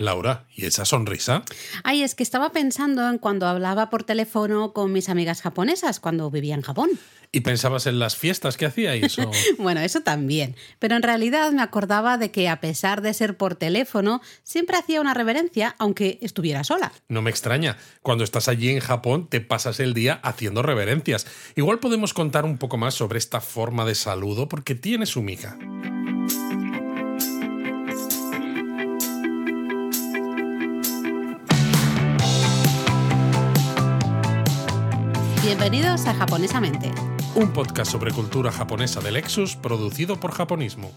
Laura, ¿y esa sonrisa? Ay, es que estaba pensando en cuando hablaba por teléfono con mis amigas japonesas cuando vivía en Japón. ¿Y pensabas en las fiestas que hacía y eso? bueno, eso también. Pero en realidad me acordaba de que a pesar de ser por teléfono, siempre hacía una reverencia aunque estuviera sola. No me extraña. Cuando estás allí en Japón te pasas el día haciendo reverencias. Igual podemos contar un poco más sobre esta forma de saludo porque tiene su miga. Bienvenidos a Japonesamente. Un podcast sobre cultura japonesa de Lexus producido por Japonismo.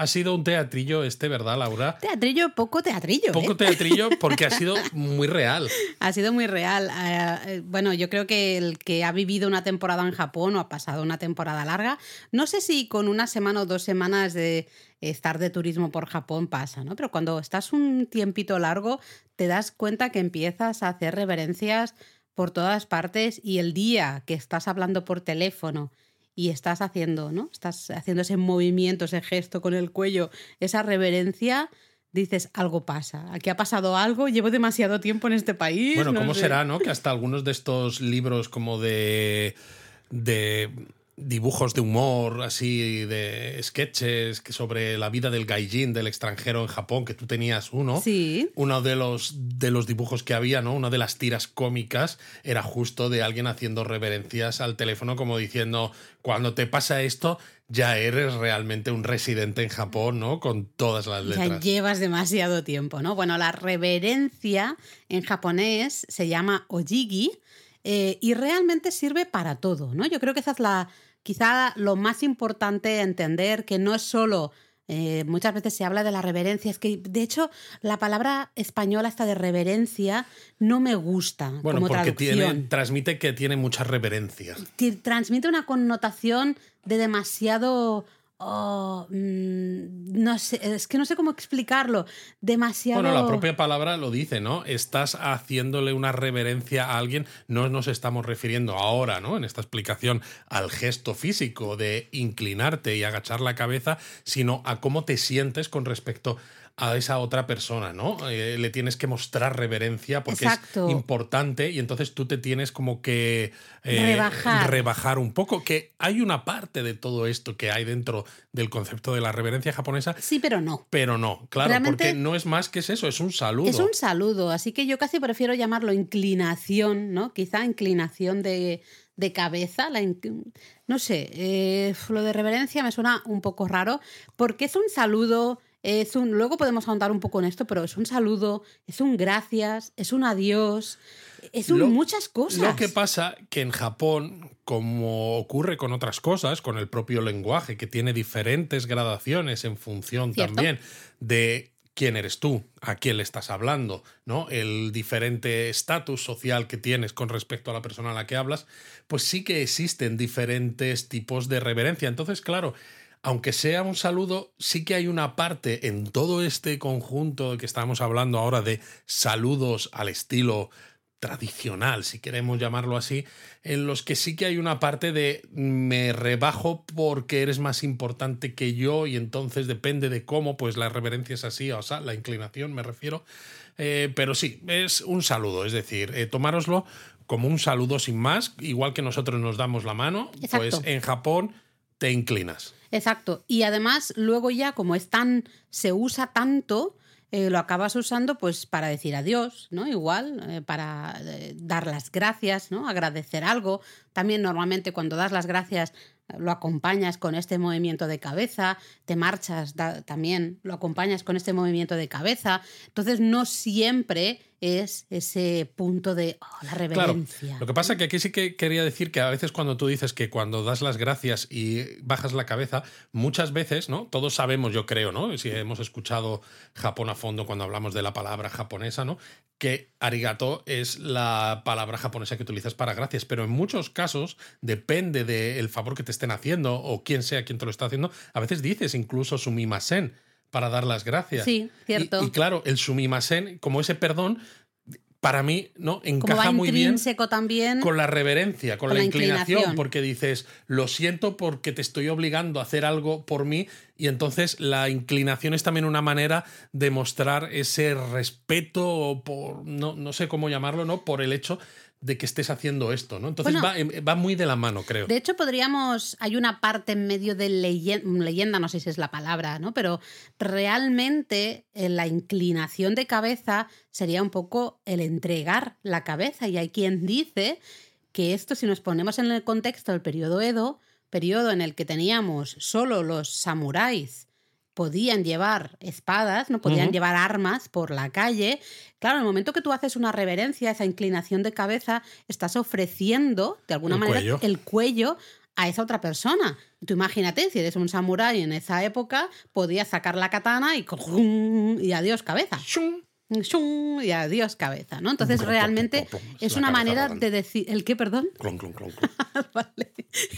Ha sido un teatrillo este, ¿verdad, Laura? Teatrillo, poco teatrillo. Poco ¿eh? teatrillo porque ha sido muy real. Ha sido muy real. Eh, bueno, yo creo que el que ha vivido una temporada en Japón o ha pasado una temporada larga, no sé si con una semana o dos semanas de estar de turismo por Japón pasa, ¿no? Pero cuando estás un tiempito largo, te das cuenta que empiezas a hacer reverencias por todas partes y el día que estás hablando por teléfono y estás haciendo, ¿no? Estás haciendo ese movimiento, ese gesto con el cuello, esa reverencia, dices, algo pasa. Aquí ha pasado algo, llevo demasiado tiempo en este país. Bueno, no ¿cómo sé. será, no? Que hasta algunos de estos libros como de. de dibujos de humor, así de sketches que sobre la vida del gaijin del extranjero en Japón, que tú tenías uno. Sí. Uno de los, de los dibujos que había, ¿no? Una de las tiras cómicas era justo de alguien haciendo reverencias al teléfono, como diciendo: cuando te pasa esto, ya eres realmente un residente en Japón, ¿no? Con todas las letras. Ya llevas demasiado tiempo, ¿no? Bueno, la reverencia en japonés se llama ojigi eh, y realmente sirve para todo, ¿no? Yo creo que esa es la, quizá lo más importante entender, que no es solo... eh, muchas veces se habla de la reverencia, es que de hecho la palabra española esta de reverencia no me gusta Bueno, como porque traducción. tiene, transmite que tiene muchas reverencias. Transmite una connotación de demasiado. Oh, mm, no sé, es que no sé cómo explicarlo. Demasiado. Bueno, la propia palabra lo dice, ¿no? Estás haciéndole una reverencia a alguien. No nos estamos refiriendo ahora, ¿no? En esta explicación al gesto físico de inclinarte y agachar la cabeza, sino a cómo te sientes con respecto a esa otra persona, ¿no? Eh, le tienes que mostrar reverencia porque Exacto. es importante y entonces tú te tienes como que eh, Rebajar. rebajar un poco, que hay una parte de todo esto que hay dentro del concepto de la reverencia japonesa, Sí, pero no. pero no, claro, Realmente- porque no es más que es eso, es un saludo. Es un saludo, así que yo casi prefiero llamarlo inclinación, ¿no? Quizá inclinación de, de cabeza. La no sé, eh, lo de reverencia me suena un poco raro, porque es un saludo. Es un, luego podemos ahondar un poco en esto, pero es un saludo, es un gracias, es un adiós, es un Lo- muchas cosas. Lo que pasa que en Japón, como ocurre con otras cosas, con el propio lenguaje, que tiene diferentes gradaciones en función Cierto. también de quién eres tú, a quién le estás hablando, ¿no? El diferente estatus social que tienes con respecto a la persona a la que hablas, pues sí que existen diferentes tipos de reverencia. Entonces, claro, aunque sea un saludo, sí que hay una parte en todo este conjunto de que estamos hablando ahora de saludos al estilo tradicional, si queremos llamarlo así, en los que sí que hay una parte de me rebajo porque eres más importante que yo y entonces depende de cómo, pues la reverencia es así, o sea, la inclinación me refiero. Eh, pero sí, es un saludo, es decir, eh, tomároslo como un saludo sin más, igual que nosotros nos damos la mano, Exacto. pues en Japón te inclinas. Exacto. Y además, luego ya, como es tan, se usa tanto, eh, lo acabas usando pues para decir adiós, ¿no? Igual, eh, para eh, dar las gracias, ¿no? Agradecer algo. También normalmente cuando das las gracias lo acompañas con este movimiento de cabeza, te marchas también, lo acompañas con este movimiento de cabeza. Entonces no siempre es ese punto de oh, la Claro, reverencia. lo que pasa es que aquí sí que quería decir que a veces cuando tú dices que cuando das las gracias y bajas la cabeza, muchas veces, ¿no? Todos sabemos, yo creo, ¿no? Si hemos escuchado Japón a fondo cuando hablamos de la palabra japonesa, ¿no? Que arigato es la palabra japonesa que utilizas para gracias, pero en muchos casos depende del favor que te estén haciendo o quién sea quien te lo está haciendo. A veces dices incluso sumimasen para dar las gracias. Sí, cierto. Y, y claro, el sumimasen, como ese perdón, para mí, ¿no? Encaja va muy bien también. con la reverencia, con, Con la, inclinación, inclinación. porque dices, lo siento porque te estoy obligando a hacer algo por mí, y entonces la inclinación es también una manera de mostrar ese respeto, o por, no, no sé cómo llamarlo, ¿no? Por el hecho de que estés haciendo esto, ¿no? Entonces Bueno, va, em, va muy de la mano, creo. De hecho, podríamos. Hay una parte en medio de leyen- leyenda, no sé si es la palabra, ¿no? Pero realmente eh, la inclinación de cabeza sería un poco el entregar la cabeza. Y hay quien dice que esto, si nos ponemos en el contexto del periodo Edo, periodo en el que teníamos solo los samuráis podían llevar espadas, no podían llevar armas por la calle. Claro, en el momento que tú haces una reverencia, esa inclinación de cabeza, estás ofreciendo de alguna El manera cuello. el cuello a esa otra persona. Tú imagínate, si eres un samurái en esa época, podías sacar la katana y, y adiós cabeza. ¡Shum! Shum, Y adiós cabeza, ¿no? Entonces realmente pum, pum, pum. es una manera rodando. de decir... ¿El qué, perdón? Clon, clon, clon, clon. Vale.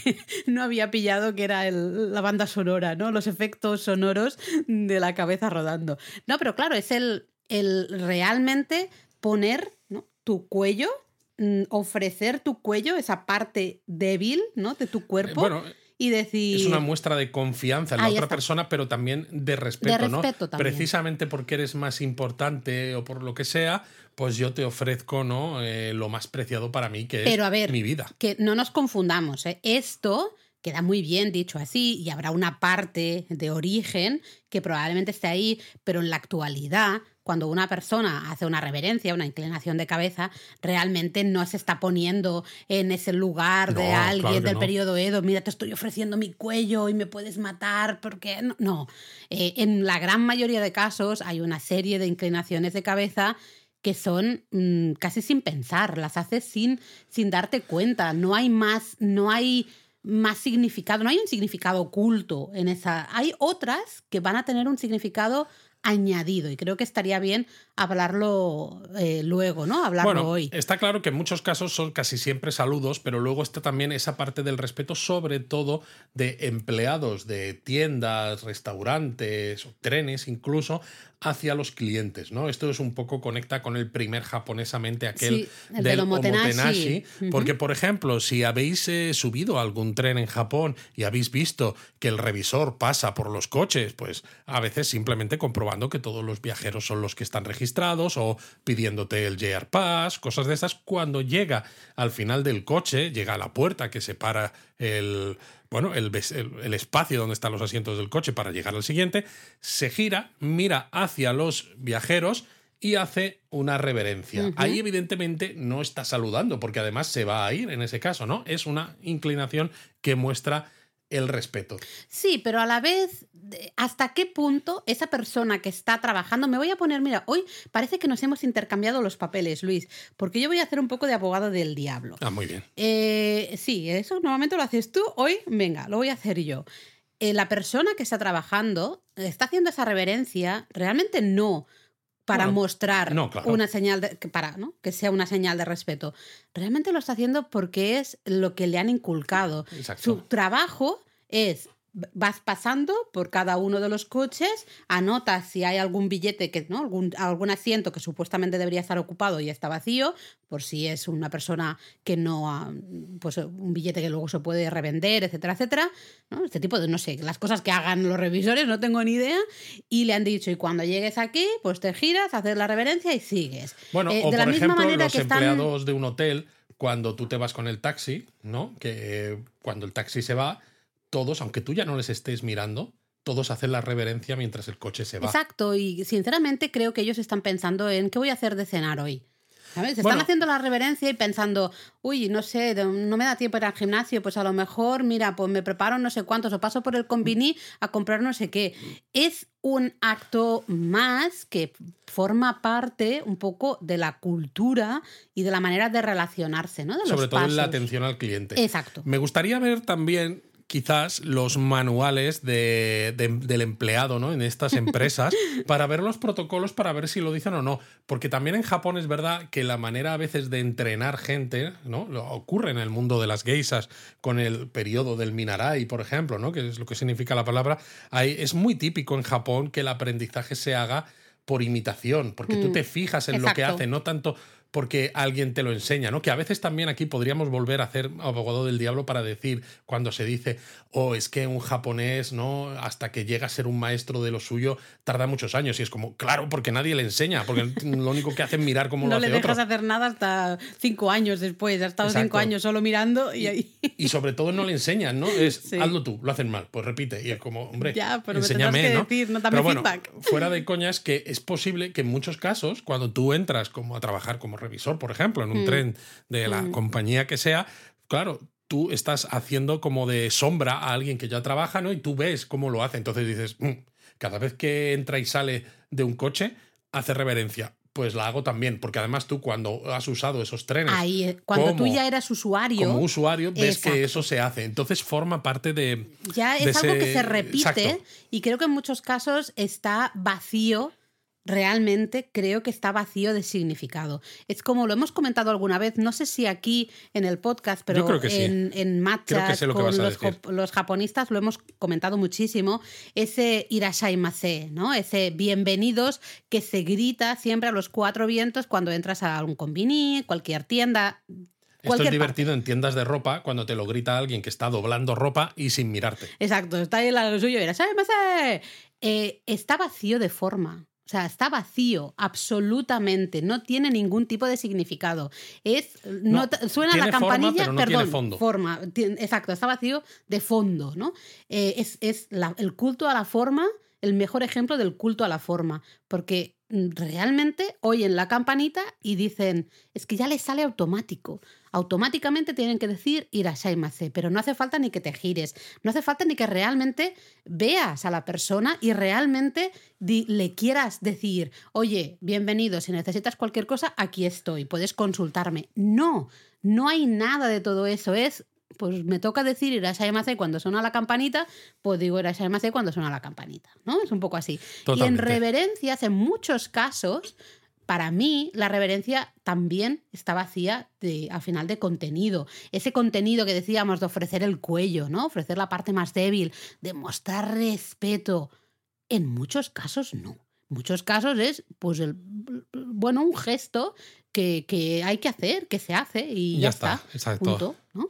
No había pillado que era el- la banda sonora, ¿no? Los efectos sonoros de la cabeza rodando. No, pero claro, es el, el realmente poner ¿no? tu cuello, mm, ofrecer tu cuello, esa parte débil, ¿no? De tu cuerpo. Eh, Bueno, y decir. Es una muestra de confianza en la otra está. persona, pero también de respeto, ¿no? respeto también. Precisamente porque eres más importante o por lo que sea, pues yo te ofrezco, ¿no? Eh, lo más preciado para mí, que Pero es a ver, mi vida. que no nos confundamos. ¿eh? Esto queda muy bien dicho así y habrá una parte de origen que probablemente esté ahí, pero en la actualidad, cuando una persona hace una reverencia, una inclinación de cabeza, realmente no se está poniendo en ese lugar de No, alguien del no. periodo Edo, mira, te estoy ofreciendo mi cuello y me puedes matar, porque no. no. Eh, en la gran mayoría de casos hay una serie de inclinaciones de cabeza que son mm, casi sin pensar, las haces sin, sin darte cuenta. No hay más, no hay más significado, no hay un significado oculto en esa. Hay otras que van a tener un significado añadido y creo que estaría bien hablarlo eh, luego, ¿no? Hablarlo Bueno, hoy. está claro que en muchos casos son casi siempre saludos, pero luego está también esa parte del respeto, sobre todo de empleados de tiendas, restaurantes trenes incluso, hacia los clientes, ¿no? Esto es un poco conecta con el primer japonesamente, aquel Sí, del del omotenashi. Porque por ejemplo, si habéis eh, subido a algún tren en Japón y habéis visto que el revisor pasa por los coches, pues a veces simplemente comprobando que todos los viajeros son los que están registrados o pidiéndote el JR Pass, cosas de esas, cuando llega al final del coche, llega a la puerta que separa el, bueno, el, el- el espacio donde están los asientos del coche para llegar al siguiente, se gira, mira hacia los viajeros y hace una reverencia. Ahí evidentemente no está saludando, porque además se va a ir en ese caso, ¿no? Es una inclinación que muestra el respeto. Sí, pero a la vez, ¿hasta qué punto esa persona que está trabajando, me voy a poner, mira, hoy parece que nos hemos intercambiado los papeles, Luis, porque yo voy a hacer un poco de abogado del diablo. Ah, muy bien. Eh, sí, eso normalmente lo haces tú, hoy, venga, lo voy a hacer yo. Eh, la persona que está trabajando está haciendo esa reverencia, realmente no para Bueno, mostrar no, claro. una señal de, para ¿no? que sea una señal de respeto. Realmente lo está haciendo porque es lo que le han inculcado. Exacto. Su trabajo es vas pasando por cada uno de los coches, anotas si hay algún billete que no, algún, algún asiento que supuestamente debería estar ocupado y está vacío, por si es una persona que no ha, pues un billete que luego se puede revender, etcétera, etcétera, ¿no? Este tipo de no sé, las cosas que hagan los revisores, no tengo ni idea, y le han dicho, y cuando llegues aquí, pues te giras, haces la reverencia y sigues. Bueno, Eh, o de la por misma ejemplo, manera los que están- empleados de un hotel, cuando tú te vas con el taxi, ¿no? Que eh, cuando el taxi se va, todos, aunque tú ya no les estés mirando, todos hacen la reverencia mientras el coche se va. Exacto, y sinceramente creo que ellos están pensando en qué voy a hacer de cenar hoy. ¿Sabes? Están Bueno. haciendo la reverencia y pensando, uy, no sé, no me da tiempo ir al gimnasio, pues a lo mejor, mira, pues me preparo no sé cuántos o paso por el convini a comprar no sé qué. Es un acto más que forma parte un poco de la cultura y de la manera de relacionarse, ¿no? De los Sobre todo en la atención al cliente. Exacto. Me gustaría ver también quizás los manuales de- de- del empleado ¿no? en estas empresas para ver los protocolos, para ver si lo dicen o no. Porque también en Japón es verdad que la manera a veces de entrenar gente, ¿no? Lo ocurre en el mundo de las geisas con el periodo del Minarai, por ejemplo, ¿no? que es lo que significa la palabra. Ahí es muy típico en Japón que el aprendizaje se haga por imitación, porque tú Mm, te fijas en lo que hace, no tanto porque alguien te lo enseña, ¿no? Que a veces también aquí podríamos volver a hacer abogado del diablo para decir cuando se dice, oh, es que un japonés, ¿no? Hasta que llega a ser un maestro de lo suyo, tarda muchos años. Y es como, claro, porque nadie le enseña, porque lo único que hace es mirar cómo no lo hace le dejas otro. hacer nada hasta cinco años después. Ha estado cinco años solo mirando y ahí. Y sobre todo no le enseñan, ¿no? Es Sí. hazlo tú, lo hacen mal, pues repite. Y es como, hombre, Ya, pero me enséñame, tendrás que ¿no? decir, no dame pero bueno, feedback. fuera de coñas, que es posible que en muchos casos, cuando tú entras como a trabajar como revisor, por ejemplo, en un Mm. tren de la Mm. compañía que sea, claro, tú estás haciendo como de sombra a alguien que ya trabaja, ¿no? Y tú ves cómo lo hace. Entonces dices, "Mm, cada vez que entra y sale de un coche, hace reverencia. Pues la hago también, porque además tú cuando has usado esos trenes Ahí, eh, cuando tú ya eras usuario, como usuario, ves Exacto. que eso se hace. Entonces forma parte de. ya de es algo que se repite Exacto. y creo que en muchos casos está vacío. Realmente creo que está vacío de significado. Es como lo hemos comentado alguna vez, no sé si aquí en el podcast, pero creo que sí. en, en lo que con los, japonistas lo hemos comentado muchísimo, ese irashaimase, ¿no? Ese bienvenidos que se grita siempre a los cuatro vientos cuando entras a un convini, cualquier tienda, Esto es divertido en tiendas de ropa cuando te lo grita alguien que está doblando ropa y sin mirarte. Exacto, está ahí lo suyo y era. Eh, está vacío de forma. O sea, está vacío, absolutamente. No tiene ningún tipo de significado. Es. No, No, t- suena la forma, campanilla, pero no perdón. fondo. Forma. Exacto, está vacío de fondo, ¿no? Eh, es es la- el culto a la forma, el mejor ejemplo del culto a la forma. Porque mm, realmente oyen la campanita y dicen, es que ya les sale automático. Automáticamente tienen que decir irashaimase, pero no hace falta ni que te gires, no hace falta ni que realmente veas a la persona y realmente le quieras decir, oye, bienvenido, si necesitas cualquier cosa, aquí estoy, puedes consultarme. No, no hay nada de todo eso, es pues me toca decir irashaimase cuando suena la campanita, pues digo irashaimase cuando suena la campanita, ¿no? Es un poco así. Y en reverencias, en muchos casos, para mí la reverencia también está vacía de, al final de contenido. Ese contenido que decíamos de ofrecer el cuello, ¿no? Ofrecer la parte más débil, de mostrar respeto. En muchos casos no. En muchos casos es, pues, el, bueno, un gesto que, que hay que hacer, que se hace y ya, Ya está, exacto. Punto, ¿no?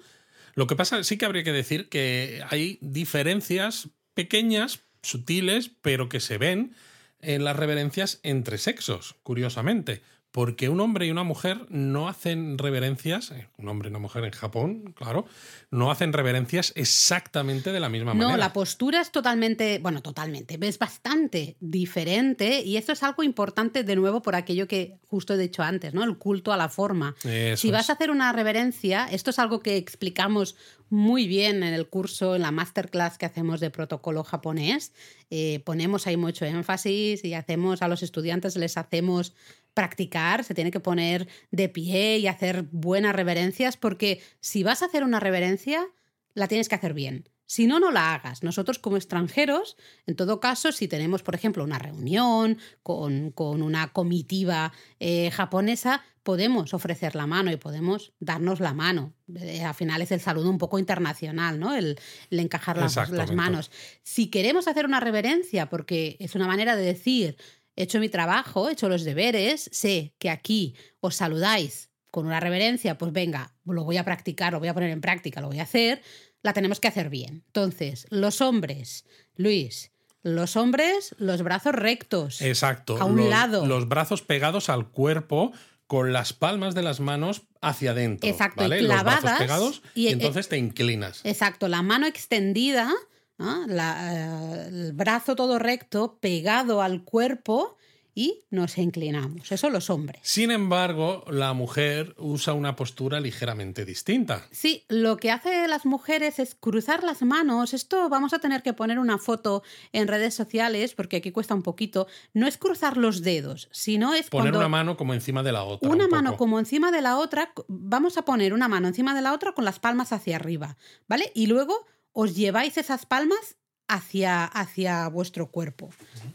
Lo que pasa, sí que habría que decir que hay diferencias pequeñas, sutiles, pero que se ven en las reverencias entre sexos, curiosamente. Porque un hombre y una mujer no hacen reverencias, eh, un hombre y una mujer en Japón, claro, no hacen reverencias exactamente de la misma No, manera. la postura es totalmente, bueno, totalmente, es bastante diferente y esto es algo importante de nuevo por aquello que justo he dicho antes, ¿no? El culto a la forma. Eso si vas es. a hacer una reverencia, esto es algo que explicamos muy bien en el curso, en la masterclass que hacemos de protocolo japonés. Eh, ponemos ahí mucho énfasis y hacemos a los estudiantes, les hacemos practicar, se tiene que poner de pie y hacer buenas reverencias, porque si vas a hacer una reverencia, la tienes que hacer bien. Si no, no la hagas. Nosotros como extranjeros, en todo caso, si tenemos, por ejemplo, una reunión con, con una comitiva eh, japonesa, podemos ofrecer la mano y podemos darnos la mano. Eh, al final es el saludo un poco internacional, ¿no? El, el encajar las, manos. Si queremos hacer una reverencia, porque es una manera de decir, he hecho mi trabajo, he hecho los deberes, sé que aquí os saludáis con una reverencia, pues venga, lo voy a practicar, lo voy a poner en práctica, lo voy a hacer, la tenemos que hacer bien. Entonces, los hombres, Luis, los hombres, los brazos rectos. Exacto. a un los, lado. los brazos pegados al cuerpo con las palmas de las manos hacia adentro. Exacto, y ¿vale? Los brazos clavadas, pegados y- y, entonces te inclinas. Exacto, la mano extendida, ¿no? La, el brazo todo recto, pegado al cuerpo y nos inclinamos. Eso los hombres. Sin embargo, la mujer usa una postura ligeramente distinta. Sí, lo que hace las mujeres es cruzar las manos. Esto vamos a tener que poner una foto en redes sociales porque aquí cuesta un poquito. No es cruzar los dedos, sino es Poner cuando una mano como encima de la otra. una un mano poco. como encima de la otra. Vamos a poner una mano encima de la otra con las palmas hacia arriba, ¿vale? Y luego os lleváis esas palmas hacia, hacia vuestro cuerpo,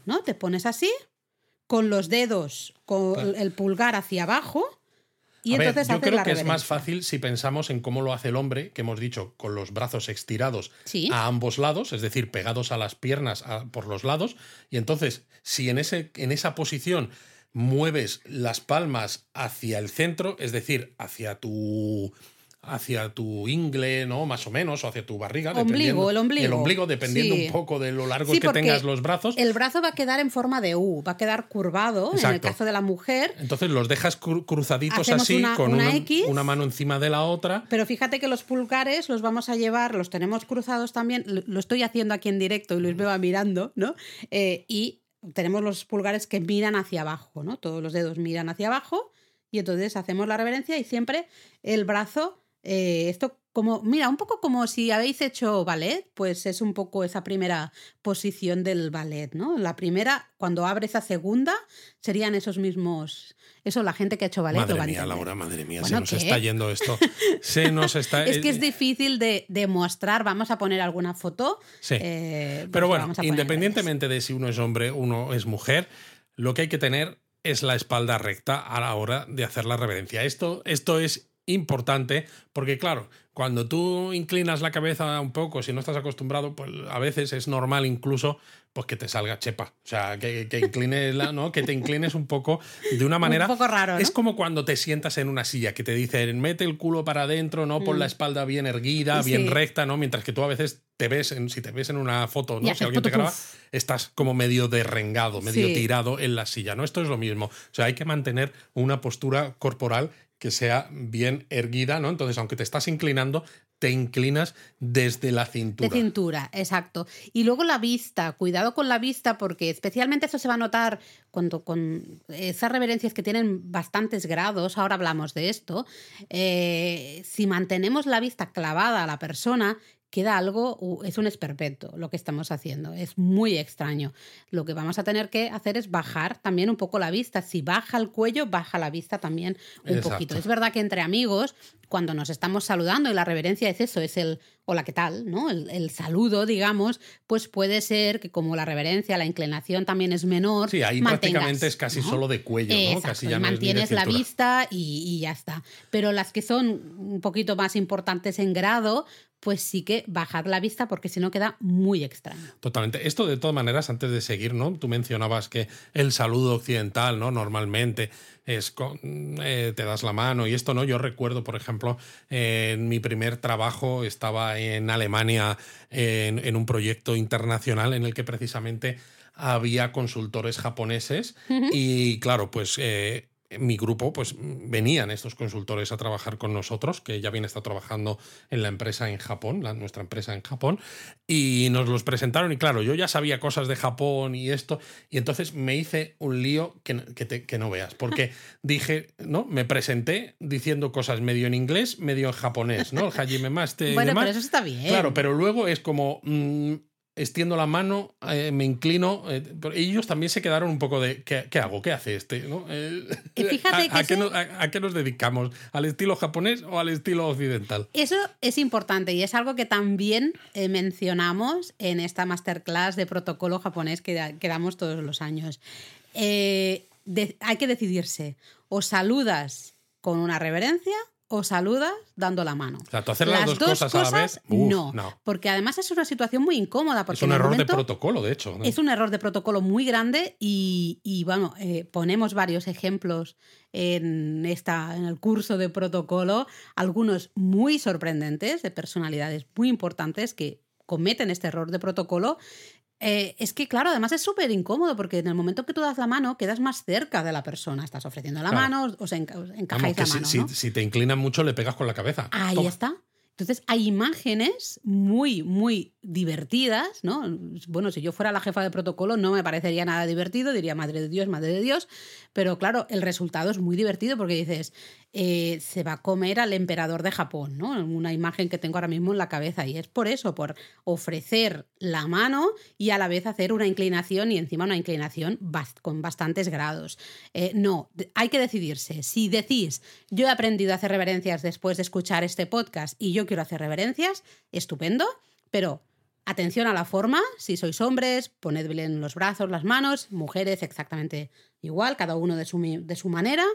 ¿no? Te pones así, con los dedos, con el pulgar hacia abajo. Y A ver, entonces yo haces creo la que es más fácil si pensamos en cómo lo hace el hombre, que hemos dicho, con los brazos estirados Sí. a ambos lados, es decir, pegados a las piernas a- por los lados. Y entonces, si en, ese, en esa posición mueves las palmas hacia el centro, es decir, hacia tu hacia tu ingle, ¿no? Más o menos, o hacia tu barriga. Ombligo, el ombligo. El ombligo, dependiendo un poco de lo largo sí, que tengas los brazos. El brazo va a quedar en forma de U, va a quedar curvado, en el caso de la mujer. Entonces los dejas cruzaditos así, con una, una, mano encima de la otra. Pero fíjate que los pulgares los vamos a llevar, los tenemos cruzados también, lo estoy haciendo aquí en directo y Luis me va mirando, ¿no? Eh, y tenemos los pulgares que miran hacia abajo, ¿no? Todos los dedos miran hacia abajo y entonces hacemos la reverencia y siempre el brazo, eh, esto como, mira, un poco como si habéis hecho ballet, pues es un poco esa primera posición del ballet, ¿no? La primera, cuando abre esa segunda, serían esos mismos eso la gente que ha hecho ballet madre mía, Laura, madre mía, se nos está yendo esto. Se nos está... es que es difícil de, demostrar. Vamos a poner alguna foto. Sí. Eh, Pero bueno, independientemente de si uno es hombre, uno es mujer, lo que hay que tener es la espalda recta a la hora de hacer la reverencia. Esto, esto es importante porque, claro, cuando tú inclinas la cabeza un poco, si no estás acostumbrado, pues a veces es normal incluso pues que te salga chepa. O sea, que, que inclines la, ¿no? Que te inclines un poco de una manera. Un poco raro. Es como cuando te sientas en una silla, que te dicen mete el culo para adentro, ¿no? Pon la mm. espalda bien erguida, bien recta, ¿no? Mientras que tú a veces te ves, en, si te ves en una foto, ¿no? Si alguien te graba, estás como medio derrengado, medio tirado en la silla, ¿no? Esto es lo mismo. O sea, hay que mantener una postura corporal que sea bien erguida, ¿no? Entonces, aunque te estás inclinando, te inclinas desde la cintura. De cintura, exacto. Y luego la vista, cuidado con la vista porque especialmente eso se va a notar cuando con esas reverencias que tienen bastantes grados, ahora hablamos de esto, eh, si mantenemos la vista clavada a la persona, queda algo, es un esperpento lo que estamos haciendo, es muy extraño. Lo que vamos a tener que hacer es bajar también un poco la vista. Si baja el cuello, baja la vista también un poquito. Es verdad que entre amigos, cuando nos estamos saludando y la reverencia es eso, es el hola, ¿qué tal? ¿no? El, saludo, digamos, pues puede ser que como la reverencia, la inclinación también es menor. Sí, ahí prácticamente es casi solo de cuello, ¿no? Casi ya mantienes la vista y, y ya está. Pero las que son un poquito más importantes en grado, pues sí que bajar la vista porque si no queda muy extraño. Totalmente. Esto de todas maneras, antes de seguir, ¿no? Tú mencionabas que el saludo occidental, ¿no? Normalmente es con, eh, te das la mano y esto, ¿no? Yo recuerdo, por ejemplo, en mi primer trabajo estaba en Alemania en, un proyecto internacional en el que precisamente había consultores japoneses y claro, pues eh, mi grupo, pues venían estos consultores a trabajar con nosotros, que ya bien está trabajando en la empresa en Japón, la, nuestra empresa en Japón, y nos los presentaron. Y claro, yo ya sabía cosas de Japón y esto, y entonces me hice un lío que, que, no veas, porque dije, ¿no? Me presenté diciendo cosas medio en inglés, medio en japonés, ¿no? El Hajime Maste. bueno, pero eso está bien. Claro, pero luego es como. Mm, extiendo la mano, eh, me inclino. Eh, ellos también se quedaron un poco de ¿qué, hago? ¿Qué hace este? Eh, fíjate a, que a, qué nos, dedicamos? ¿Al estilo japonés o al estilo occidental? Eso es importante y es algo que también mencionamos en esta masterclass de protocolo japonés que, que damos todos los años. hay que decidirse. O saludas con una reverencia o saludas dando la mano. O sea, tú hacer las, dos, cosas, a la vez. no, porque además es una situación muy incómoda. Porque es un error de protocolo, de hecho. Es un error de protocolo muy grande y, bueno, eh, ponemos varios ejemplos en, esta, en el curso de protocolo, algunos muy sorprendentes, de personalidades muy importantes que cometen este error de protocolo eh, es que, claro, además es súper incómodo porque en el momento que tú das la mano quedas más cerca de la persona. Estás ofreciendo la mano, os, encajáis la mano. Si, si, te inclinan mucho, le pegas con la cabeza. Ahí está. Entonces hay imágenes muy, muy divertidas, ¿no? Bueno, si yo fuera la jefa de protocolo no me parecería nada divertido, diría madre de Dios, madre de Dios, pero claro, el resultado es muy divertido porque dices, eh, se va a comer al emperador de Japón, ¿no? Una imagen que tengo ahora mismo en la cabeza y es por eso, por ofrecer la mano y a la vez hacer una inclinación y encima una inclinación con bastantes grados. Eh, no, hay que decidirse. Si decís, yo he aprendido a hacer reverencias después de escuchar este podcast y yo quiero hacer reverencias, estupendo, pero Atención a la forma, si sois hombres, poned bien los brazos, las manos, mujeres exactamente igual, cada uno de su, de su manera,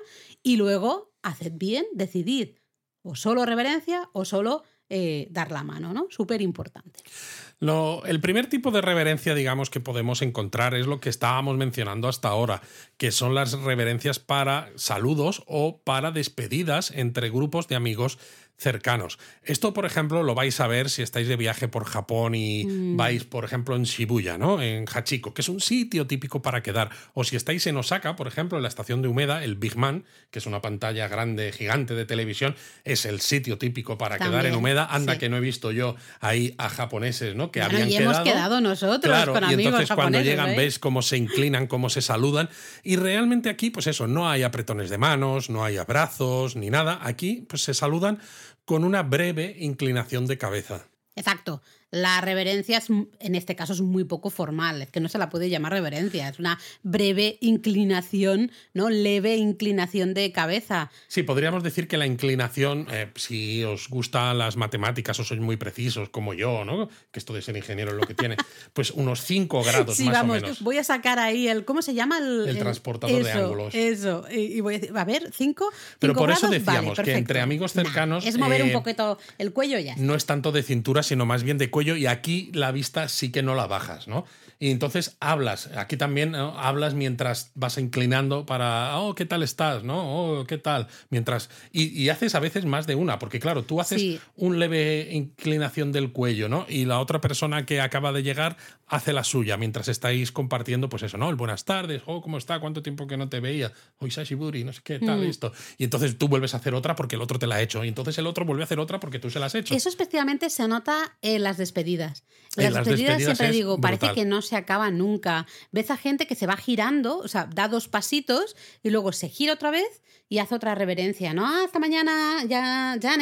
y luego haced bien, decidid o solo reverencia o solo eh, dar la mano, ¿no? Súper importante. el primer tipo de reverencia, digamos, que podemos encontrar es lo que estábamos mencionando hasta ahora, que son las reverencias para saludos o para despedidas entre grupos de amigos cercanos. Esto, por ejemplo, lo vais a ver si estáis de viaje por Japón y mm. vais, por ejemplo, en Shibuya, ¿no? En Hachiko, que es un sitio típico para quedar. O si estáis en Osaka, por ejemplo, en la estación de Umeda, el Big Man, que es una pantalla grande, gigante de televisión, es el sitio típico para quedar en Umeda. Anda que no he visto yo ahí a japoneses, ¿no? Que habían y hemos quedado nosotros claro, con y entonces cuando llegan ¿eh? ves cómo se inclinan, cómo se saludan. Y realmente aquí, pues eso, no hay apretones de manos, no hay abrazos, ni nada. Aquí, pues se saludan con una breve inclinación de cabeza. Exacto. La reverencia es, en este caso es muy poco formal, es que no se la puede llamar reverencia, es una breve inclinación, ¿no? Leve inclinación de cabeza. Sí, podríamos decir que la inclinación, eh, si os gustan las matemáticas o sois muy precisos como yo, ¿no? Que esto de ser ingeniero es lo que tiene, pues unos 5 grados sí, más vamos, o menos. Voy a sacar ahí el, ¿cómo se llama? El, transportador de ángulos. Eso, y, voy a decir, a ver, 5 Pero por eso decíamos que entre amigos cercanos... es mover un eh, poquito el cuello ya. No es tanto de cintura, sino más bien de cuello y aquí la vista sí que no la bajas, ¿no? Y entonces hablas, aquí también hablas mientras vas inclinando para, oh, ¿qué tal estás? ¿No? Oh, ¿qué tal? Mientras, y, haces a veces más de una, porque claro, tú haces un leve inclinación del cuello, ¿no? Y la otra persona que acaba de llegar hace la suya mientras estáis compartiendo, pues eso, ¿no? El buenas tardes, oh, ¿cómo está? ¿Cuánto tiempo que no te veía? Oh, Sashiburi, no sé qué, tal, mm. esto. Y entonces tú vuelves a hacer otra porque el otro te la ha hecho. Y entonces el otro vuelve a hacer otra porque tú se la has hecho. Eso especialmente se nota en las despedidas. Las, despedidas, siempre digo, parece que no se acaba nunca. Ves a gente que se va girando, o sea, da dos pasitos y luego se gira otra vez y hace otra reverencia, ¿no? Ah, hasta mañana, ya, ya,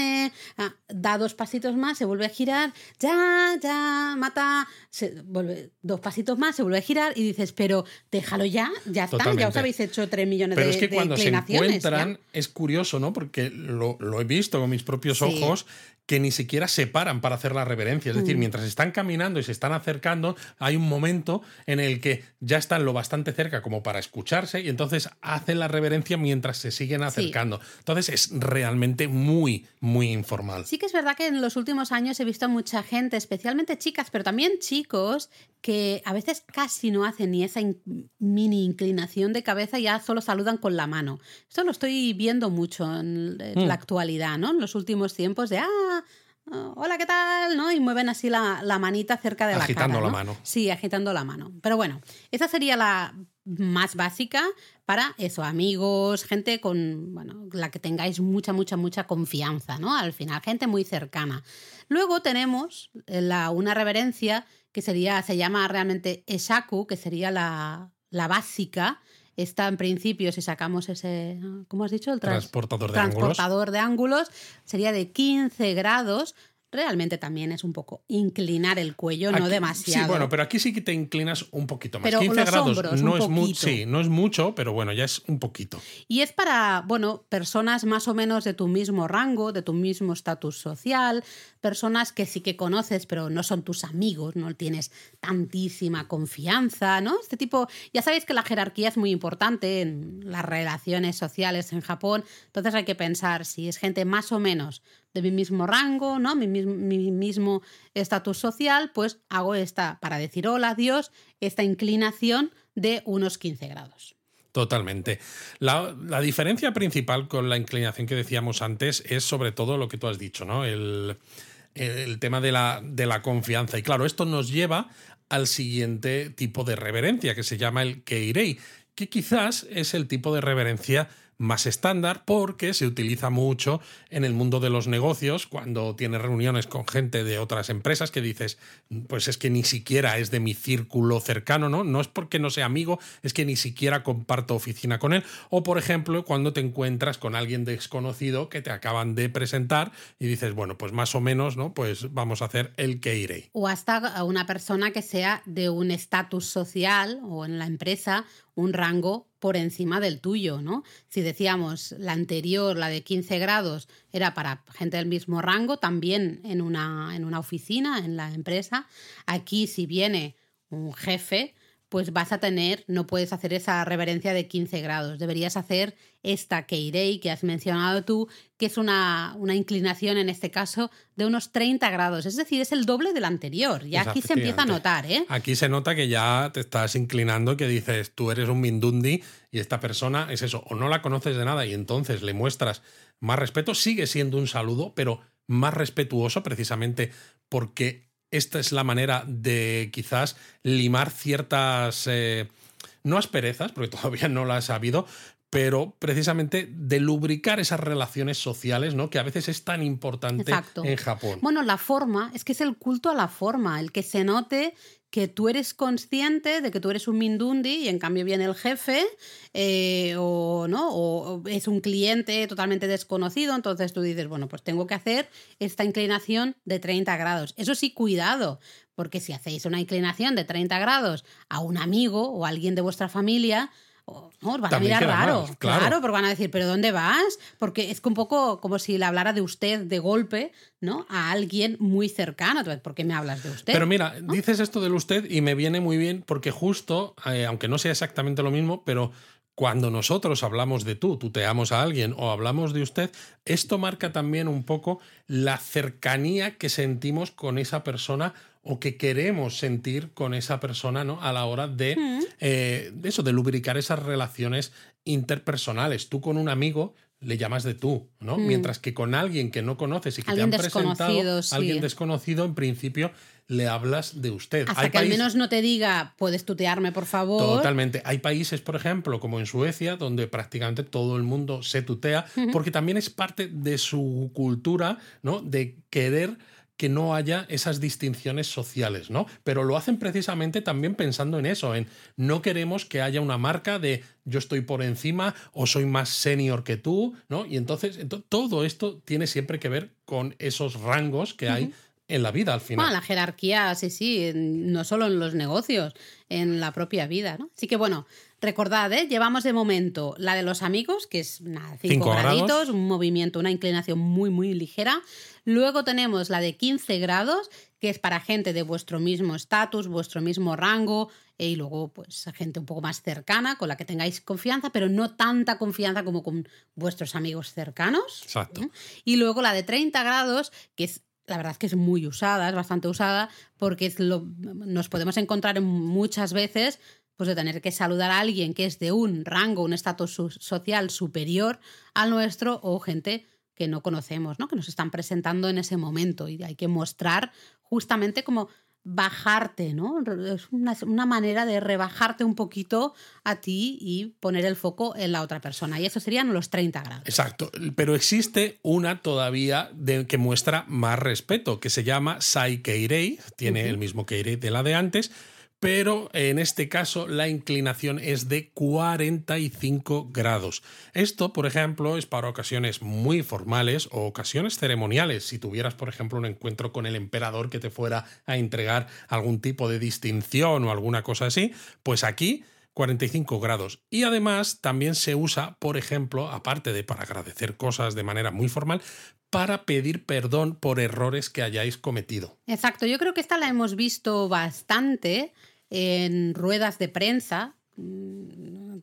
ah, da dos pasitos más, se vuelve a girar, ya, ya, mata, se vuelve dos pasitos más, se vuelve a girar y dices, pero déjalo ya, ya está, ya os habéis hecho tres millones pero de Pero es que cuando se encuentran, es curioso, ¿no? Porque lo, he visto con mis propios ojos, que ni siquiera se paran para hacer la reverencia. Es decir, mm. mientras están caminando y se están acercando, hay un momento en el que ya están lo bastante cerca como para escucharse y entonces hacen la reverencia mientras se siguen acercando. Entonces es realmente muy, muy informal. Sí que es verdad que en los últimos años he visto mucha gente, especialmente chicas, pero también chicos, que a veces casi no hacen ni esa mini inclinación de cabeza, ya solo saludan con la mano. Esto lo estoy viendo mucho en, mm. la actualidad, ¿no? En los últimos tiempos de, ah, hola, ¿qué tal? ¿no? Y mueven así la, manita cerca de la cara. Agitando la mano. Sí, agitando la mano. Pero bueno, esa sería la más básica para eso, amigos, gente con, bueno, la que tengáis mucha, mucha, mucha confianza, ¿no? Al final, gente muy cercana. Luego tenemos la, una reverencia que sería, se llama realmente Esaku, que sería la, la básica, está en principio, si sacamos ese, ¿cómo has dicho? El transportador de transportador ángulos. de ángulos, sería de 15 grados, realmente también es un poco inclinar el cuello, no demasiado. Sí, bueno, pero aquí sí que te inclinas un poquito más. 15 grados no es mucho, sí, no es mucho, pero bueno, ya es un poquito. Y es para, bueno, personas más o menos de tu mismo rango, de tu mismo estatus social, personas que sí que conoces, pero no son tus amigos, no tienes tantísima confianza, ¿no? Este tipo, ya sabéis que la jerarquía es muy importante en las relaciones sociales en Japón, entonces hay que pensar si es gente más o menos de mi mismo rango, ¿no? Mi, mismo estatus social, pues hago esta, para decir hola, Dios, esta inclinación de unos 15 grados. Totalmente. La, diferencia principal con la inclinación que decíamos antes es sobre todo lo que tú has dicho, ¿no? El, tema de la, de la confianza. Y claro, esto nos lleva al siguiente tipo de reverencia, que se llama el Keirei, que quizás es el tipo de reverencia más estándar porque se utiliza mucho en el mundo de los negocios cuando tienes reuniones con gente de otras empresas que dices, pues es que ni siquiera es de mi círculo cercano, ¿no? No es porque no sea amigo, es que ni siquiera comparto oficina con él. O por ejemplo, cuando te encuentras con alguien desconocido que te acaban de presentar y dices, bueno, pues más o menos, ¿no? Pues vamos a hacer el que iré. O hasta una persona que sea de un estatus social o en la empresa un rango por encima del tuyo, ¿no? Si decíamos la anterior, la de 15 grados, era para gente del mismo rango, también en una, en una oficina, en la empresa. Aquí, si viene un jefe, pues vas a tener, no puedes hacer esa reverencia de 15 grados. Deberías hacer esta Keirei que has mencionado tú, que es una, una, inclinación en este caso de unos 30 grados. Es decir, es el doble del anterior. Ya aquí se empieza a notar, ¿eh? Aquí se nota que ya te estás inclinando, que dices, tú eres un Mindundi y esta persona es eso, o no la conoces de nada y entonces le muestras más respeto, sigue siendo un saludo, pero más respetuoso precisamente porque esta es la manera de quizás limar ciertas, eh, no asperezas, porque todavía no las ha habido, pero precisamente de lubricar esas relaciones sociales, ¿no? Que a veces es tan importante en Japón. Bueno, la forma, es que es el culto a la forma, el que se note que tú eres consciente de que tú eres un Mindundi y en cambio viene el jefe eh, o, ¿no? o es un cliente totalmente desconocido, entonces tú dices, bueno, pues tengo que hacer esta inclinación de 30 grados. Eso sí, cuidado, porque si hacéis una inclinación de 30 grados a un amigo o a alguien de vuestra familia, no, van a mirar raro. claro. porque van a decir, ¿pero dónde vas? Porque es un poco como si le hablara de usted de golpe, ¿no? A alguien muy cercano. ¿Por qué me hablas de usted? Pero mira, dices esto del usted y me viene muy bien porque justo, eh, aunque no sea exactamente lo mismo, pero cuando nosotros hablamos de tú, tuteamos a alguien o hablamos de usted, esto marca también un poco la cercanía que sentimos con esa persona o que queremos sentir con esa persona ¿no? a la hora de, eh, de eso, de lubricar esas relaciones interpersonales. Tú con un amigo le llamas de tú, ¿no? Mm. Mientras que con alguien que no conoces y que te han presentado, alguien desconocido, en principio le hablas de usted. Hasta que al menos no te diga, puedes tutearme, por favor. Totalmente. Hay países, por ejemplo, como en Suecia, donde prácticamente todo el mundo se tutea, porque también es parte de su cultura, ¿no? De querer que no haya esas distinciones sociales, ¿no? Pero lo hacen precisamente también pensando en eso, en no queremos que haya una marca de yo estoy por encima o soy más senior que tú, ¿no? Y entonces, todo esto tiene siempre que ver con esos rangos que hay en la vida al final. Bueno, la jerarquía, sí, sí, no solo en los negocios, en la propia vida, ¿no? Así que bueno, recordad, ¿eh? llevamos de momento la de los amigos, que es nada, cinco, graditos, un movimiento, una inclinación muy, muy ligera. Luego tenemos la de 15 grados, que es para gente de vuestro mismo estatus, vuestro mismo rango, e, y luego pues gente un poco más cercana, con la que tengáis confianza, pero no tanta confianza como con vuestros amigos cercanos. Exacto. ¿Mm? Y luego la de 30 grados, que es la verdad es que es muy usada, es bastante usada, porque es lo, nos podemos encontrar muchas veces pues de tener que saludar a alguien que es de un rango, un estatus social superior al nuestro o gente que no conocemos, ¿no? que nos están presentando en ese momento y hay que mostrar justamente como bajarte, ¿no? Es una, manera de rebajarte un poquito a ti y poner el foco en la otra persona. Y eso serían los 30 grados. Exacto. Pero existe una todavía de, que muestra más respeto, que se llama Sai Keirei, tiene el mismo Keirei de la de antes, pero en este caso la inclinación es de 45 grados. Esto, por ejemplo, es para ocasiones muy formales o ocasiones ceremoniales. Si tuvieras, por ejemplo, un encuentro con el emperador que te fuera a entregar algún tipo de distinción o alguna cosa así, pues aquí 45 grados. Y además también se usa, por ejemplo, aparte de para agradecer cosas de manera muy formal, para pedir perdón por errores que hayáis cometido. Exacto, yo creo que esta la hemos visto bastante en ruedas de prensa.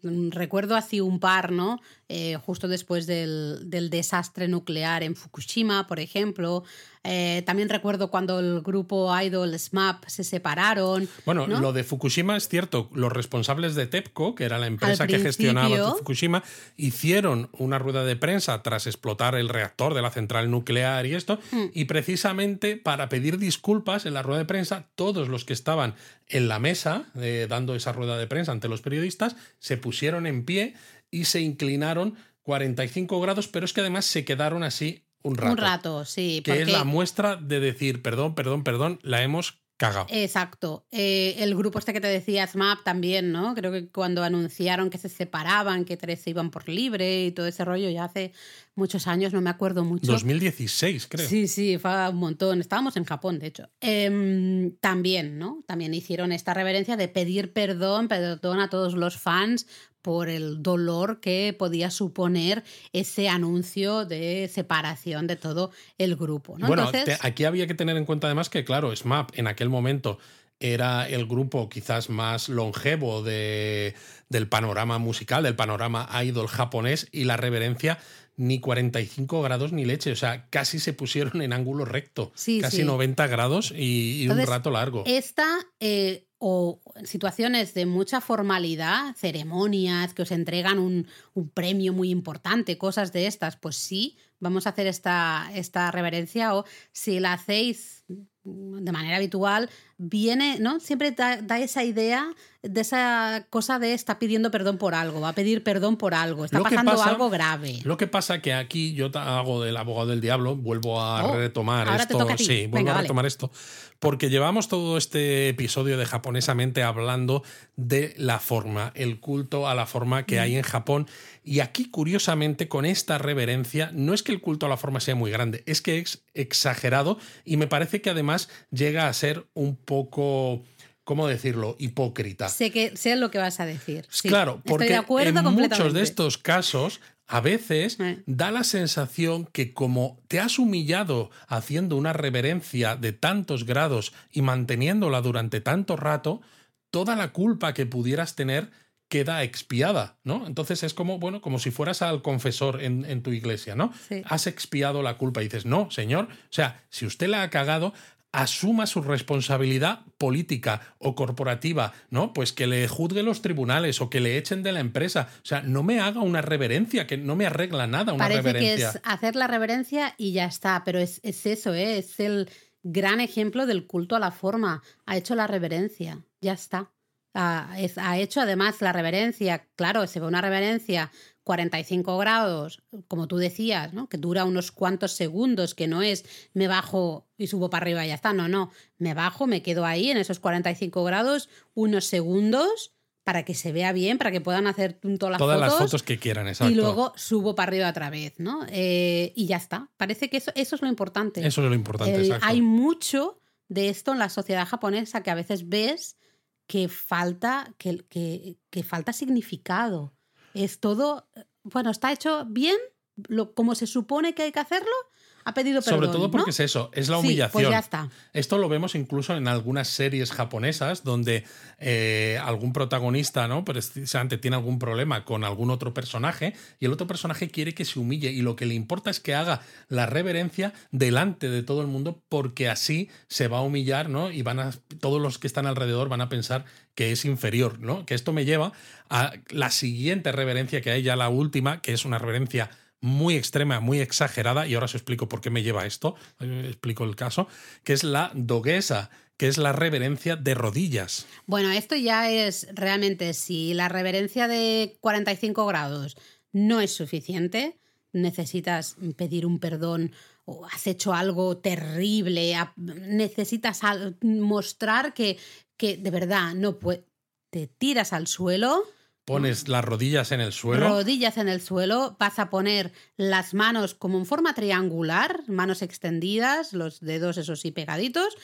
Mm, recuerdo así un par, ¿no? Eh, justo después del, del, desastre nuclear en Fukushima, por ejemplo, eh, también recuerdo cuando el grupo Idol SMAP se separaron. Bueno, lo de Fukushima es cierto. Los responsables de TEPCO, que era la empresa que gestionaba Fukushima, hicieron una rueda de prensa tras explotar el reactor de la central nuclear y esto. Mm. Y precisamente para pedir disculpas en la rueda de prensa, todos los que estaban en la mesa eh, dando esa rueda de prensa ante los periodistas se pusieron en pie y se inclinaron 45 grados, pero es que además se quedaron así un rato. Un rato, sí. Que es la muestra de decir, perdón, perdón, perdón, la hemos cagado. Exacto. Eh, el grupo este que te decía, SMAP, también, ¿no? Creo que cuando anunciaron que se separaban, que tres se iban por libre y todo ese rollo, ya hace muchos años, no me acuerdo mucho. 2016, creo. Sí, sí, fue un montón. Estábamos en Japón, de hecho. Em, también, ¿no? También hicieron esta reverencia de pedir perdón, perdón a todos los fans por el dolor que podía suponer ese anuncio de separación de todo el grupo. Bueno, aquí había que tener en cuenta además que, claro, SMAP en aquel momento era el grupo quizás más longevo de, del panorama musical, del panorama idol japonés y la reverencia ni 45 grados ni leche, o sea, casi se pusieron en ángulo recto, casi 90 grados y, un rato largo. Esta eh, o situaciones de mucha formalidad, ceremonias que os entregan un, un, premio muy importante, cosas de estas, pues sí, vamos a hacer esta, esta reverencia o si la hacéis de manera habitual, viene, ¿no? Siempre da, esa idea de esa cosa de está pidiendo perdón por algo, va a pedir perdón por algo, está pasando algo grave. Lo que pasa que aquí yo hago del abogado del diablo, vuelvo a oh, retomar esto. Sí, vuelvo a retomar esto. Porque llevamos todo este episodio de japonesamente hablando de la forma, el culto a la forma que hay mm. en Japón. Y aquí, curiosamente, con esta reverencia, no es que el culto a la forma sea muy grande, es que es exagerado y me parece que además llega a ser un poco... ¿cómo decirlo? Hipócrita. Sé, que, sé lo que vas a decir. claro, porque en muchos de estos casos a veces eh. da la sensación que como te has humillado haciendo una reverencia de tantos grados y manteniéndola durante tanto rato, toda la culpa que pudieras tener queda expiada, ¿no? Entonces es como, bueno, como si fueras al confesor en, tu iglesia, ¿no? Has expiado la culpa y dices, no, señor, o sea, si usted la ha cagado, asuma su responsabilidad política o corporativa, ¿no? Pues que le juzgue los tribunales o que le echen de la empresa. O sea, no me haga una reverencia, que no me arregla nada una Parece reverencia. Que es hacer la reverencia y ya está, pero es, eso, ¿eh? Es el gran ejemplo del culto a la forma. Ha hecho la reverencia, ya está. Ha, ha hecho además la reverencia, claro, se ve una reverencia 45 grados, como tú decías, ¿no? que dura unos cuantos segundos, que no es me bajo y subo para arriba y ya está, no, no, me bajo, me quedo ahí en esos 45 grados unos segundos para que se vea bien, para que puedan hacer todas las Todas las fotos que quieran, exacto. Y luego subo para arriba otra vez, ¿no? Eh, y ya está. Parece que eso, eso es lo importante. Eso es lo importante, exacto. Hay mucho de esto en la sociedad japonesa que a veces ves que falta, que, que, que falta significado. Es todo, bueno, está hecho bien, lo, como se supone que hay que hacerlo, ha pedido perdón. Sobre todo porque es eso, es la humillación. pues ya está. Esto lo vemos incluso en algunas series japonesas donde eh, algún protagonista, ¿no? Precisamente tiene algún problema con algún otro personaje y el otro personaje quiere que se humille y lo que le importa es que haga la reverencia delante de todo el mundo porque así se va a humillar, ¿no? Y van a todos los que están alrededor van a pensar que es inferior, ¿no? Que esto me lleva a la siguiente reverencia que hay ya la última, que es una reverencia muy extrema, muy exagerada, y ahora os explico por qué me lleva esto, explico el caso, que es la doguesa, que es la reverencia de rodillas. Bueno, esto ya es realmente, si la reverencia de 45 grados no es suficiente, necesitas pedir un perdón o has hecho algo terrible, necesitas mostrar que, que de verdad no te tiras al suelo Pones las rodillas en el suelo. Rodillas en el suelo. Vas a poner las manos como en forma triangular, manos extendidas, los dedos, esos sí, pegaditos,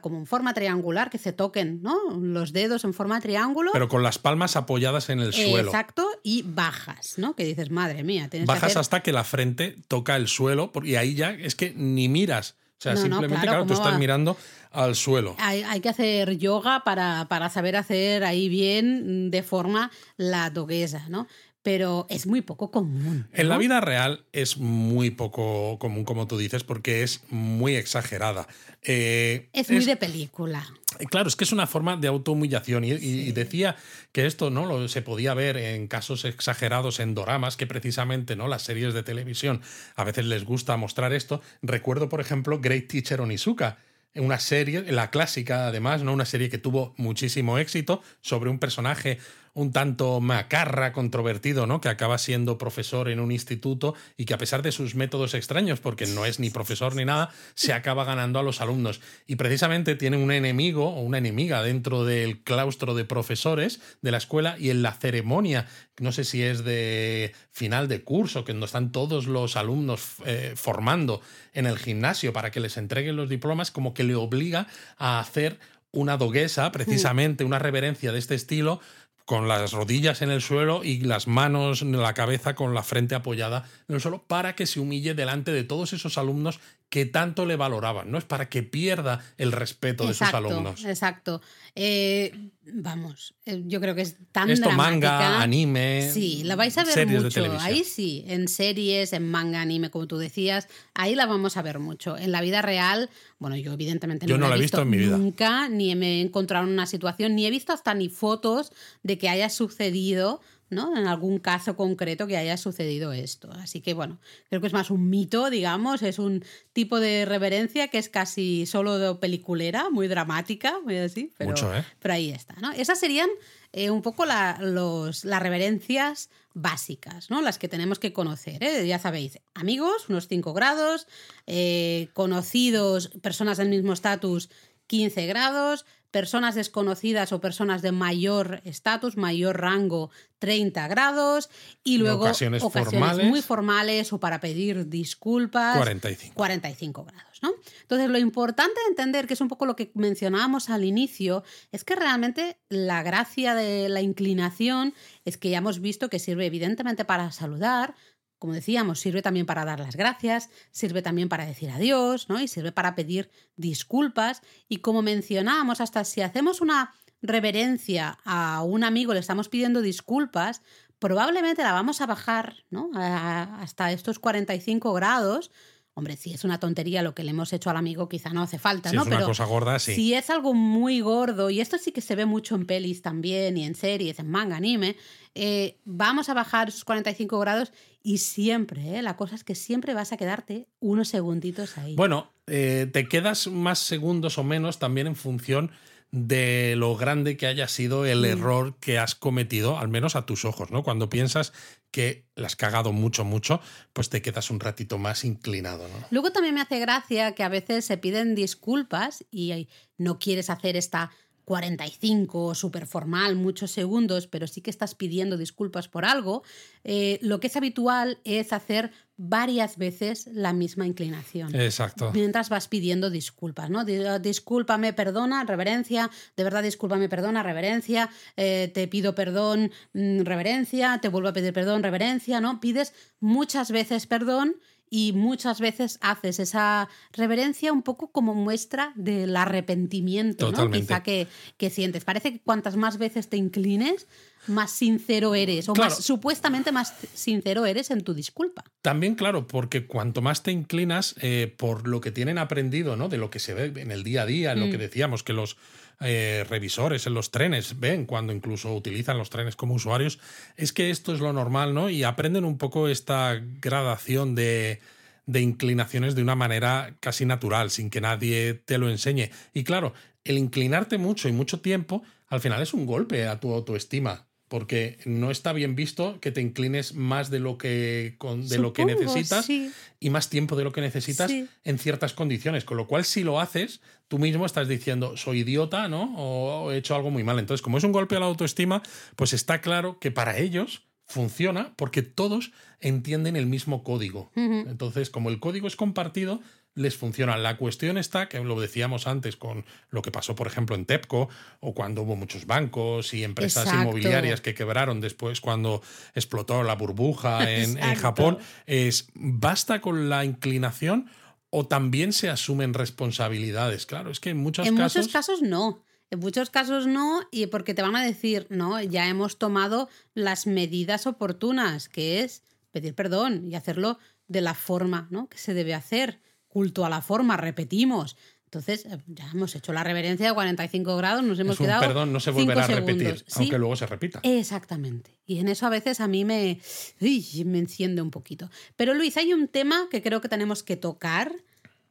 como en forma triangular, que se toquen, ¿no? Los dedos en forma triángulo. Pero con las palmas apoyadas en el suelo. Exacto, y bajas, ¿no? Que dices, madre mía, tienes Bajas hasta que la frente toca el suelo, y ahí ya es que ni miras. Sea, simplemente, claro, tú estás mirando al suelo. Hay, que hacer yoga para, para, saber hacer ahí bien de forma la doguesa, ¿no? Pero es muy poco común. En la vida real es muy poco común, como tú dices, porque es muy exagerada. Eh, es muy de película. Claro, es que es una forma de autohumillación. Y, y decía que esto no lo, se podía ver en casos exagerados en doramas, que precisamente no las series de televisión a veces les gusta mostrar esto. Recuerdo, por ejemplo, Great Teacher Onizuka una serie, la clásica además, ¿no? Una serie que tuvo muchísimo éxito sobre un personaje un tanto macarra, controvertido, ¿no? Que acaba siendo profesor en un instituto y que a pesar de sus métodos extraños, porque no es ni profesor ni nada, se acaba ganando a los alumnos. Y precisamente tiene un enemigo o una enemiga dentro del claustro de profesores de la escuela y en la ceremonia, no sé si es de final de curso, que donde están todos los alumnos eh, formando en el gimnasio para que les entreguen los diplomas, como que le obliga a hacer una doguesa, precisamente una reverencia de este estilo, con las rodillas en el suelo y las manos la cabeza con la frente apoyada en el suelo para que se humille delante de todos esos alumnos que tanto le valoraban, ¿no? Es para que pierda el respeto de sus alumnos. Exacto. Eh, vamos, eh, yo creo que es tan Esto dramática. manga, anime. Sí, la vais a ver mucho. Ahí sí, en series, en manga, anime, como tú decías, ahí la vamos a ver mucho. En la vida real, bueno, yo evidentemente Yo no la he visto en mi vida. nunca, ni me he encontrado en una situación, ni he visto hasta ni fotos de que haya sucedido. ¿No? En algún caso concreto que haya sucedido esto. Así que bueno, creo que es más un mito, digamos, es un tipo de reverencia que es casi solo de peliculera, muy dramática, muy así, pero, Mucho, ¿eh? pero ahí está, ¿no? Esas serían eh, un poco la- los, las reverencias básicas, ¿no? Las que tenemos que conocer, ¿eh? Ya sabéis, amigos, unos 5 grados, eh, conocidos, personas del mismo estatus, 15 grados, personas desconocidas o personas de mayor estatus, mayor rango, 30 grados, y luego ocasiones formales. muy formales o para pedir disculpas. 45. 45 grados, ¿no? Entonces, lo importante de entender, que es un poco lo que mencionábamos al inicio, es que realmente la gracia de la inclinación es que ya hemos visto que sirve evidentemente para saludar, como decíamos, sirve también para dar las gracias, sirve también para decir adiós, ¿no? Y sirve para pedir disculpas. Y como mencionábamos, hasta si hacemos una reverencia a un amigo, le estamos pidiendo disculpas, probablemente la vamos a bajar, ¿no? Hasta estos 45 grados. Hombre, si es una tontería lo que le hemos hecho al amigo, quizá no hace falta, Si ¿no? es una Pero cosa gorda, sí. si es algo muy gordo, y esto sí que se ve mucho en pelis también, y en series, en manga, anime, eh, vamos a bajar esos 45 grados y siempre, ¿eh? la cosa es que siempre vas a quedarte unos segunditos ahí. Bueno, eh, te quedas más segundos o menos también en función de lo grande que haya sido Mm. el error que has cometido, al menos a tus ojos, ¿no? Cuando piensas que la has cagado mucho, mucho, pues te quedas un ratito más inclinado. Luego también me hace gracia que a veces se piden disculpas y no quieres hacer esta 45 súper formal, muchos segundos, pero sí que estás pidiendo disculpas por algo. Eh, lo que es habitual es hacer varias veces la misma inclinación. Exacto. Mientras vas pidiendo disculpas, ¿no? Ah, Discúlpame, perdona, reverencia, de verdad discúlpame, perdona, reverencia, eh, te pido perdón, mm, reverencia, te vuelvo a pedir perdón, reverencia, ¿no? Pides muchas veces perdón y muchas veces haces esa reverencia un poco como muestra del arrepentimiento, ¿no? Quizá que, que sientes. Parece que cuantas más veces te inclines, más sincero eres, o Claro. más supuestamente más sincero eres en tu disculpa. También, claro, porque cuanto más te inclinas eh, por lo que tienen aprendido, ¿no? De lo que se ve en el día a día, en lo que decíamos que los eh, revisores en los trenes ven cuando incluso utilizan los trenes como usuarios, es que esto es lo normal, ¿no? Y aprenden un poco esta gradación de, de inclinaciones de una manera casi natural, sin que nadie te lo enseñe. Y claro, el inclinarte mucho y mucho tiempo, al final es un golpe a tu autoestima. Porque no está bien visto que te inclines más de lo que, con- de lo que necesitas sí. y más tiempo de lo que necesitas Sí. en ciertas condiciones. Con lo cual, si lo haces, tú mismo estás diciendo, soy idiota, ¿no? O he hecho algo muy mal. Entonces, como es un golpe a la autoestima, pues está claro que para ellos funciona porque todos entienden el mismo código. Entonces, como el código es compartido, les funciona. La cuestión está, que lo decíamos antes con lo que pasó, por ejemplo, en TEPCO, o cuando hubo muchos bancos y empresas Exacto. inmobiliarias que quebraron después cuando explotó la burbuja en, en. Japón, es ¿basta con la inclinación o también se asumen responsabilidades? Claro, es que en muchos en casos... muchos casos no. En muchos casos no, y porque te van a decir, no, ya hemos tomado las medidas oportunas, que es pedir perdón y hacerlo de la forma ¿no? que se debe hacer. Culto a la forma, repetimos. Entonces, eh, ya hemos hecho la reverencia de 45 grados, nos hemos es un quedado. perdón, no se volverá a repetir. Sí, aunque luego se repita. Exactamente. Y en eso a veces a mí me, uy, me enciende un poquito. Pero Luis, hay un tema que creo que tenemos que tocar,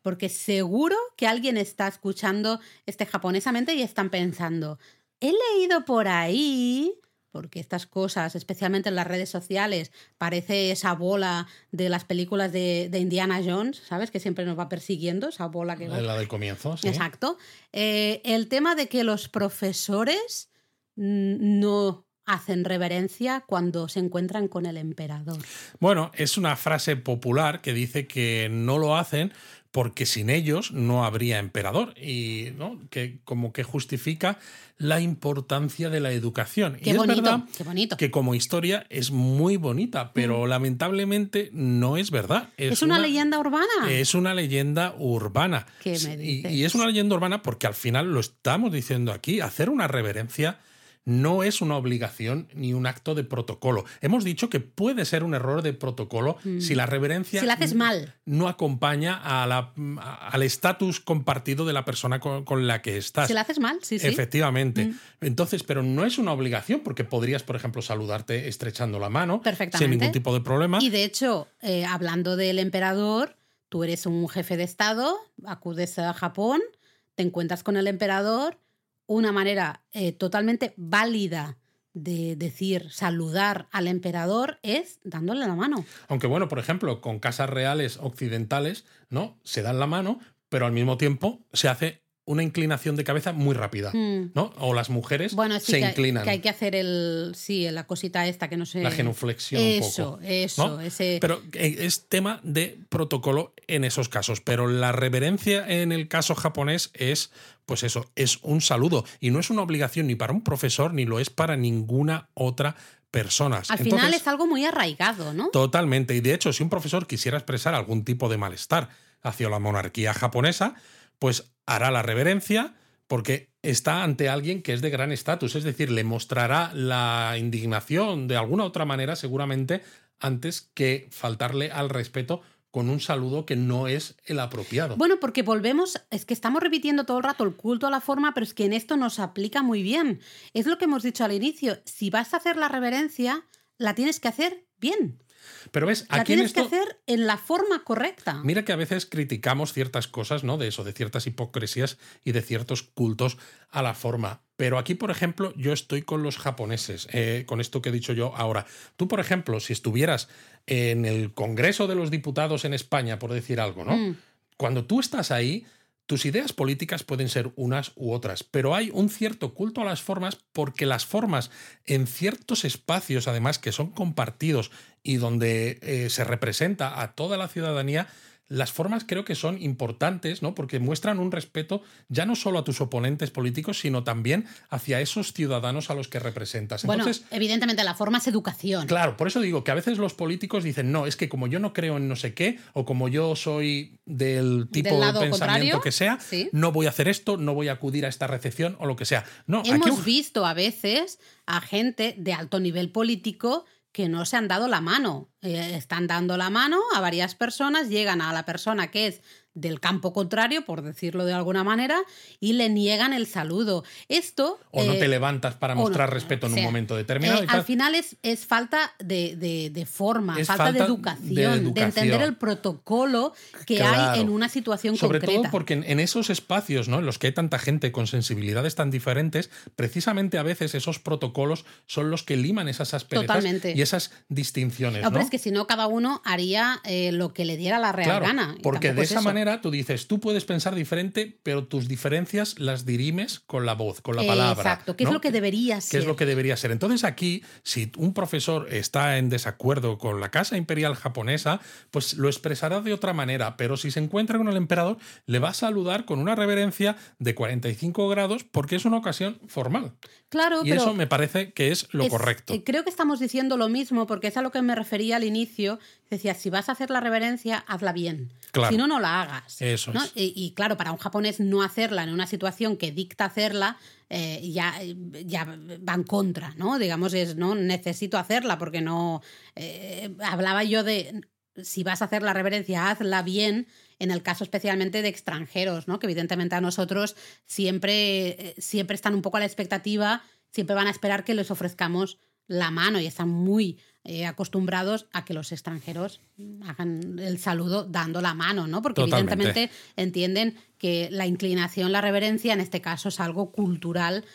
porque seguro que alguien está escuchando este japonesamente y están pensando, he leído por ahí, porque estas cosas, especialmente en las redes sociales, parece esa bola de las películas de, de Indiana Jones, ¿sabes? Que siempre nos va persiguiendo, esa bola que va La del comienzo, sí. Exacto. Eh, el tema de que los profesores no hacen reverencia cuando se encuentran con el emperador. Bueno, es una frase popular que dice que no lo hacen porque sin ellos no habría emperador y ¿no? que como que justifica la importancia de la educación. Qué y bonito, es verdad qué bonito. que como historia es muy bonita, pero lamentablemente no es verdad. Es, una, leyenda urbana. Es una leyenda urbana. ¿Qué me Y- dices? y es una leyenda urbana porque al final lo estamos diciendo aquí, hacer una reverencia no es una obligación ni un acto de protocolo. Hemos dicho que puede ser un error de protocolo si la reverencia Mm. Si la haces mal. no acompaña a la- a- al estatus compartido de la persona con, con la que estás. Si la haces mal, sí, sí. Mm. Efectivamente. Entonces, pero no es una obligación porque podrías, por ejemplo, saludarte estrechando la mano sin ningún tipo de problema. Y de hecho, eh, hablando del emperador, tú eres un jefe de Estado, acudes a Japón, te encuentras con el emperador, una manera eh, totalmente válida de decir saludar al emperador es dándole la mano. Aunque bueno, por ejemplo, con casas reales occidentales, ¿no? Se dan la mano, pero al mismo tiempo se hace una inclinación de cabeza muy rápida, Mm. ¿no? O las mujeres Bueno, sí se que, inclinan. que hay que hacer el sí, la cosita esta que no sé. La genuflexión un Eso, poco, eso, ¿no? ese Pero eh, es tema de protocolo en esos casos. Pero la reverencia en el caso japonés es, pues eso, es un saludo. Y no es una obligación ni para un profesor ni lo es para ninguna otra persona. al final Entonces, es algo muy arraigado, ¿no? Totalmente. Y de hecho, si un profesor quisiera expresar algún tipo de malestar hacia la monarquía japonesa, pues hará la reverencia porque está ante alguien que es de gran estatus. Es decir, le mostrará la indignación de alguna otra manera, seguramente, antes que faltarle al respeto con un saludo que no es el apropiado. Bueno, porque volvemos, es que estamos repitiendo todo el rato el culto a la forma, pero es que en esto nos aplica muy bien. Es lo que hemos dicho al inicio, si vas a hacer la reverencia, la tienes que hacer bien. Pero ves, La aquí en tienes esto... que hacer en la forma correcta. Mira que a veces criticamos ciertas cosas, ¿no? De eso, de ciertas hipocresías y de ciertos cultos a la forma. Pero aquí, por ejemplo, yo estoy con los japoneses, eh, con esto que he dicho yo ahora. Tú, por ejemplo, si estuvieras en el Congreso de los Diputados en España, por decir algo, ¿no? Mm. Cuando tú estás ahí, tus ideas políticas pueden ser unas u otras, pero hay un cierto culto a las formas porque las formas en ciertos espacios, además, que son compartidos y donde eh, se representa a toda la ciudadanía, las formas creo que son importantes, ¿no? Porque muestran un respeto ya no solo a tus oponentes políticos, sino también hacia esos ciudadanos a los que representas. Bueno, evidentemente la forma es educación. Claro, por eso digo que a veces los políticos dicen, no, es que como yo no creo en no sé qué, o como yo soy del tipo Del de pensamiento que sea, sí. no voy a hacer esto, no voy a acudir a esta recepción o lo que sea. No, Hemos visto a veces a gente de alto nivel político que no se han dado la mano. Eh, están dando la mano a varias personas, llegan a la persona que es del campo contrario, por decirlo de alguna manera, y le niegan el saludo. Esto... o no eh, te levantas para no, mostrar respeto en o sea, un momento determinado. eh, al final es, es falta de, de- de forma, falta, de, educación, de, entender el protocolo que Claro. hay en una situación Sobre concreta. todo porque en, en esos espacios, ¿no? En los que hay tanta gente con sensibilidades tan diferentes, precisamente a veces esos protocolos son los que liman esas asperezas Totalmente. y esas distinciones. No, ¿no? pero es que si no, cada uno haría eh, lo que le diera la real Claro, gana. porque de es esa manera tú dices, tú puedes pensar diferente, pero tus diferencias las dirimes con la voz, con la palabra. Exacto, ¿no? es lo que debería ser. es lo que debería ser. Entonces aquí, si un profesor está en desacuerdo con la Casa Imperial japonesa, pues lo expresará de otra manera, pero si se encuentra con el emperador, le va a saludar con una reverencia de 45 grados porque es una ocasión formal. Claro, Y pero eso me parece que es lo es- correcto. eh, creo que estamos diciendo lo mismo, porque es a lo que me refería al inicio. Decía, si vas a hacer la reverencia, hazla bien. Claro. Si no, no la hagas. Eso ¿no? es. Y, y claro, para un japonés no hacerla en una situación que dicta hacerla, eh, ya, ya va en contra, ¿no? Digamos, es, no necesito hacerla porque no. eh, hablaba yo de. Si vas a hacer la reverencia, hazla bien, en el caso especialmente de extranjeros, ¿no? Que evidentemente a nosotros siempre, eh, siempre están un poco a la expectativa, siempre van a esperar que les ofrezcamos la mano y están muy eh, acostumbrados a que los extranjeros hagan el saludo dando la mano, ¿no? Porque Totalmente. evidentemente entienden que la inclinación, la reverencia, en este caso es algo cultural,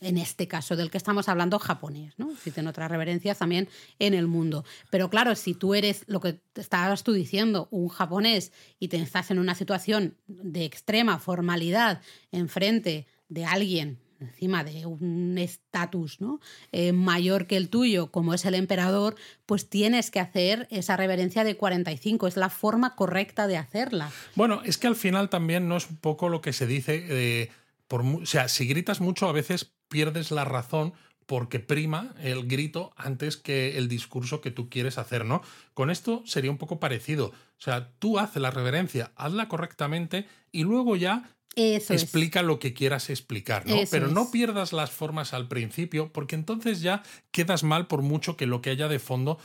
en este caso del que estamos hablando japonés, ¿no? Existen otras reverencias también en el mundo. Pero claro, si tú eres lo que estabas tú diciendo, un japonés, y te estás en una situación de extrema formalidad enfrente de alguien encima de un estatus ¿no? Eh, mayor que el tuyo, como es el emperador, pues tienes que hacer esa reverencia de 45. Es la forma correcta de hacerla. Bueno, es que al final también no es un poco lo que se dice. Por, o sea, si gritas mucho, a veces pierdes la razón porque prima el grito antes que el discurso que tú quieres hacer, ¿no? Con esto sería un poco parecido. O sea, tú haces la reverencia, hazla correctamente y luego ya explica lo que quieras explicar, ¿no? Pero no pierdas las formas al principio, porque entonces ya quedas mal por mucho que lo que haya de fondo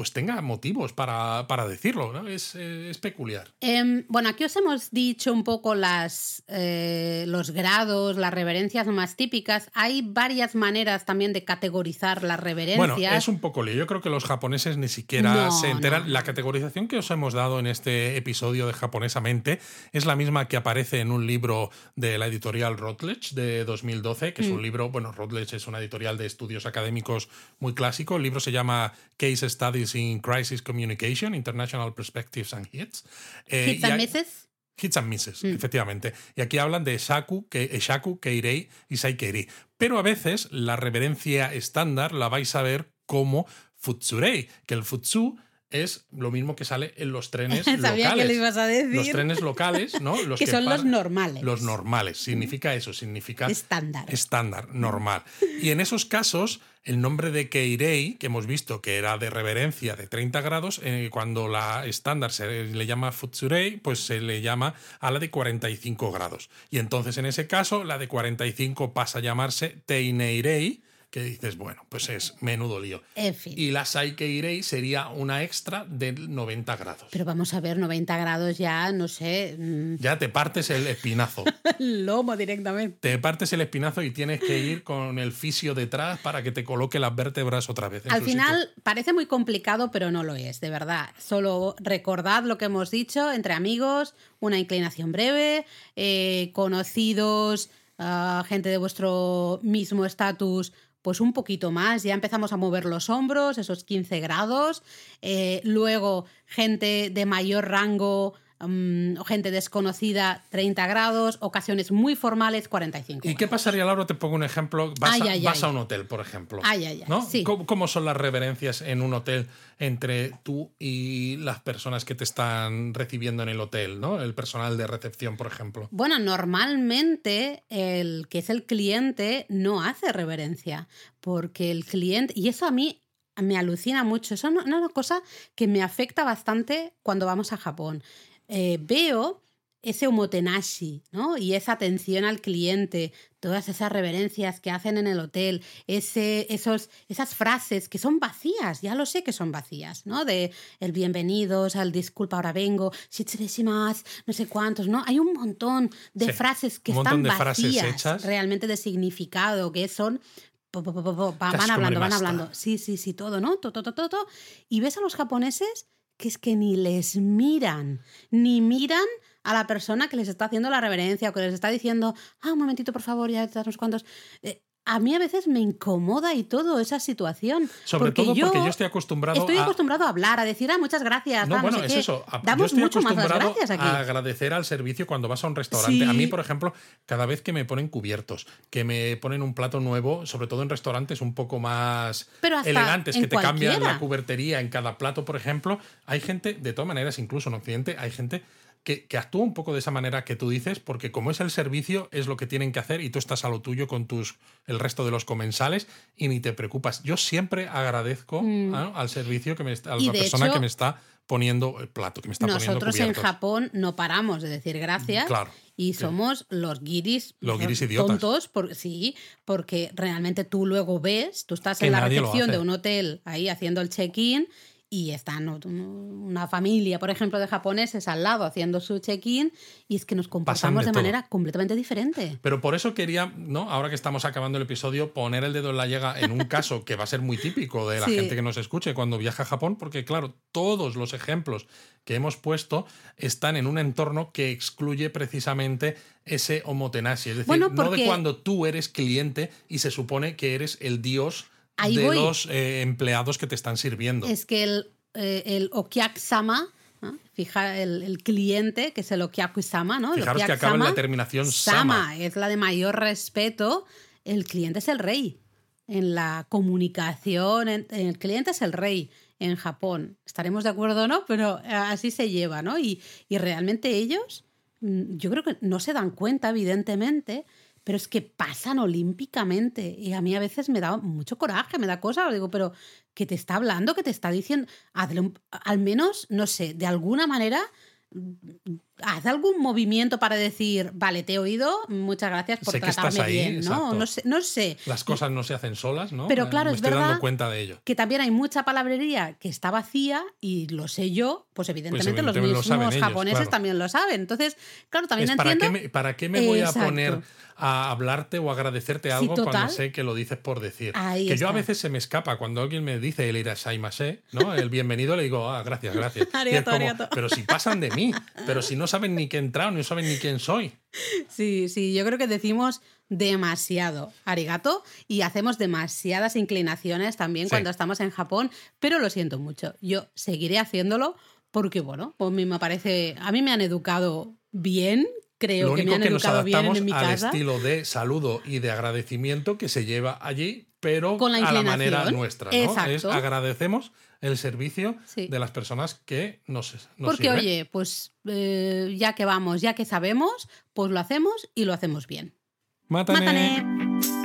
pues tenga motivos para, para decirlo, ¿no? Es, es peculiar. Em, bueno, aquí os hemos dicho un poco las, eh, los grados, las reverencias más típicas. Hay varias maneras también de categorizar las reverencias. Bueno, es un poco lío. Yo creo que los japoneses ni siquiera se enteran. La categorización que os hemos dado en este episodio de Japonesamente es la misma que aparece en un libro de la editorial Routledge de 2012, que es un mm. libro, bueno, Routledge es una editorial de estudios académicos muy clásico. El libro se llama Case Studies in Crisis Communication, International Perspectives and Hits. Eh, ¿Hits and Misses? Hits and Misses, mm. efectivamente. Y aquí hablan de Shaku, Shaku, Keirei y Saikeiri. Pero a veces la reverencia estándar la vais a ver como Futsurei, que el Futsu es lo mismo que sale en los trenes Sabía locales. que le ibas a decir. Los trenes locales, ¿no? Los que, son los normales. Los normales. Significa eso, significa. Estándar. Estándar, normal. Y en esos casos, el nombre de Keirei, que hemos visto que era de reverencia de 30 grados, eh, cuando la estándar se le llama Futsurei, pues se le llama a la de 45 grados. Y entonces, en ese caso, la de 45 pasa a llamarse Teineirei que dices, bueno, pues es menudo lío. En fin. Y la Saikeirei sería una extra de 90 grados. Pero vamos a ver, 90 grados ya, no sé. Mm. Ya te partes el espinazo. Lomo directamente. Te partes el espinazo y tienes que ir con el fisio detrás para que te coloque las vértebras otra vez. Al final parece muy complicado, pero no lo es, de verdad. Solo recordad lo que hemos dicho entre amigos, una inclinación breve, eh, conocidos, ah, gente de vuestro mismo estatus pues un poquito más, ya empezamos a mover los hombros, esos 15 grados, eh, luego gente de mayor rango mm, gente desconocida 30 grados, ocasiones muy formales 45. ¿Y qué pasaría, Laura? Te pongo un ejemplo. Vas, a, un hotel, por ejemplo. ¿no? ¿Cómo, son las reverencias en un hotel entre tú y las personas que te están recibiendo en el hotel, ¿no? El personal de recepción, por ejemplo. Bueno, normalmente el que es el cliente no hace reverencia, porque el cliente, y eso a mí me alucina mucho, eso es una cosa que me afecta bastante cuando vamos a Japón. Eh, veo ese omotenashi, ¿no? Y esa atención al cliente, todas esas reverencias que hacen en el hotel, ese, esos, esas frases que son vacías, ya lo sé que son vacías, ¿no? De el bienvenidos, al disculpa, ahora vengo, más, no sé cuántos, ¿no? Hay un montón de frases que están vacías, realmente de significado, que son van hablando, van hablando. Sí, sí, sí, todo, ¿no? Todo, todo, todo. Y ves a los japoneses que es que ni les miran, ni miran a la persona que les está haciendo la reverencia o que les está diciendo, ah, un momentito, por favor, ya estás unos cuantos. Eh, a mí a veces me incomoda y todo esa situación. Sobre todo porque yo estoy acostumbrado Estoy acostumbrado a hablar, a decir, ah, muchas gracias. No, bueno, es eso. Damos mucho más gracias aquí. a agradecer al servicio cuando vas a un restaurante. A mí, por ejemplo, cada vez que me ponen cubiertos, que me ponen un plato nuevo, sobre todo en restaurantes un poco más elegantes, que te cambian la cubertería en cada plato, por ejemplo, hay gente, de todas maneras, incluso en Occidente, hay gente que, actúa un poco de esa manera que tú dices, porque como es el servicio, es lo que tienen que hacer y tú estás a lo tuyo con tus el resto de los comensales y ni te preocupas. Yo siempre agradezco mm. al servicio que me a la persona que me está poniendo el plato, que me está Nosotros en Japón no paramos de decir gracias. Claro. Y somos los guiris, los guiris idiotas. tontos, sí, porque realmente tú luego ves, tú estás en la recepción de un hotel ahí haciendo el check-in y están una familia, por ejemplo, de japoneses al lado haciendo su check-in y es que nos comportamos de, manera completamente diferente. Pero por eso quería, ¿no? ahora que estamos acabando el episodio, poner el dedo en la llaga en un caso que va a ser muy típico de la gente que nos escuche cuando viaja a Japón, porque claro, todos los ejemplos que hemos puesto están en un entorno que excluye precisamente ese omotenashi, es decir, no de cuando tú eres cliente y se supone que eres el dios de los eh, empleados que te están sirviendo. Es que el, eh, el Okiak-sama, fija el, cliente, que es el Okiaku-sama, ¿no? Fijaros que acaba en la terminación sama. Es la de mayor respeto. el cliente es el rey. En la comunicación, el cliente es el rey en Japón. Estaremos de acuerdo o no, pero así se lleva, ¿no? Y, y realmente ellos, mm, yo creo que no se dan cuenta, evidentemente, pero es que pasan olímpicamente. Y a mí a veces me da mucho coraje, me da cosa. Digo, pero que te está hablando, que te está diciendo, al menos, no sé, de alguna manera haz algún movimiento para decir, vale, te he oído, muchas gracias por tratarme bien, ¿no? No sé, no sé, Las cosas no se hacen solas, ¿no? Pero claro, Me es estoy verdad dando cuenta de ello. que también hay mucha palabrería que está vacía y lo sé yo, pues evidentemente, evidentemente lo los mismos ellos, japoneses claro. también lo saben. Entonces, claro, también Es para, entiendo... qué me, ¿Para qué me voy Exacto. a poner a hablarte o agradecerte algo cuando sé que lo dices por decir? Ahí que yo a veces se me escapa cuando alguien me dice el irashaimase, ¿no? El bienvenido, le digo, ah, gracias, gracias. Y es Arigato, como, arigato. pero si pasan de mí, pero si no saben ni qué he entrado, no saben ni quién soy. Sí, sí, yo creo que decimos demasiado arigato y hacemos demasiadas inclinaciones también Sí. cuando estamos en Japón, pero lo siento mucho. Yo seguiré haciéndolo porque, bueno, pues a mí me parece, a mí me han educado bien, creo Lo que me han que nos educado bien en mi al casa. estilo de saludo y de agradecimiento que se lleva allí, pero Con la a la manera nuestra. ¿no? Exacto. Es agradecemos el servicio Sí. de las personas que nos, nos Porque, sirven. oye, pues eh, ya que vamos, ya que sabemos, pues lo hacemos y lo hacemos bien. Mátane. ¡Mátane!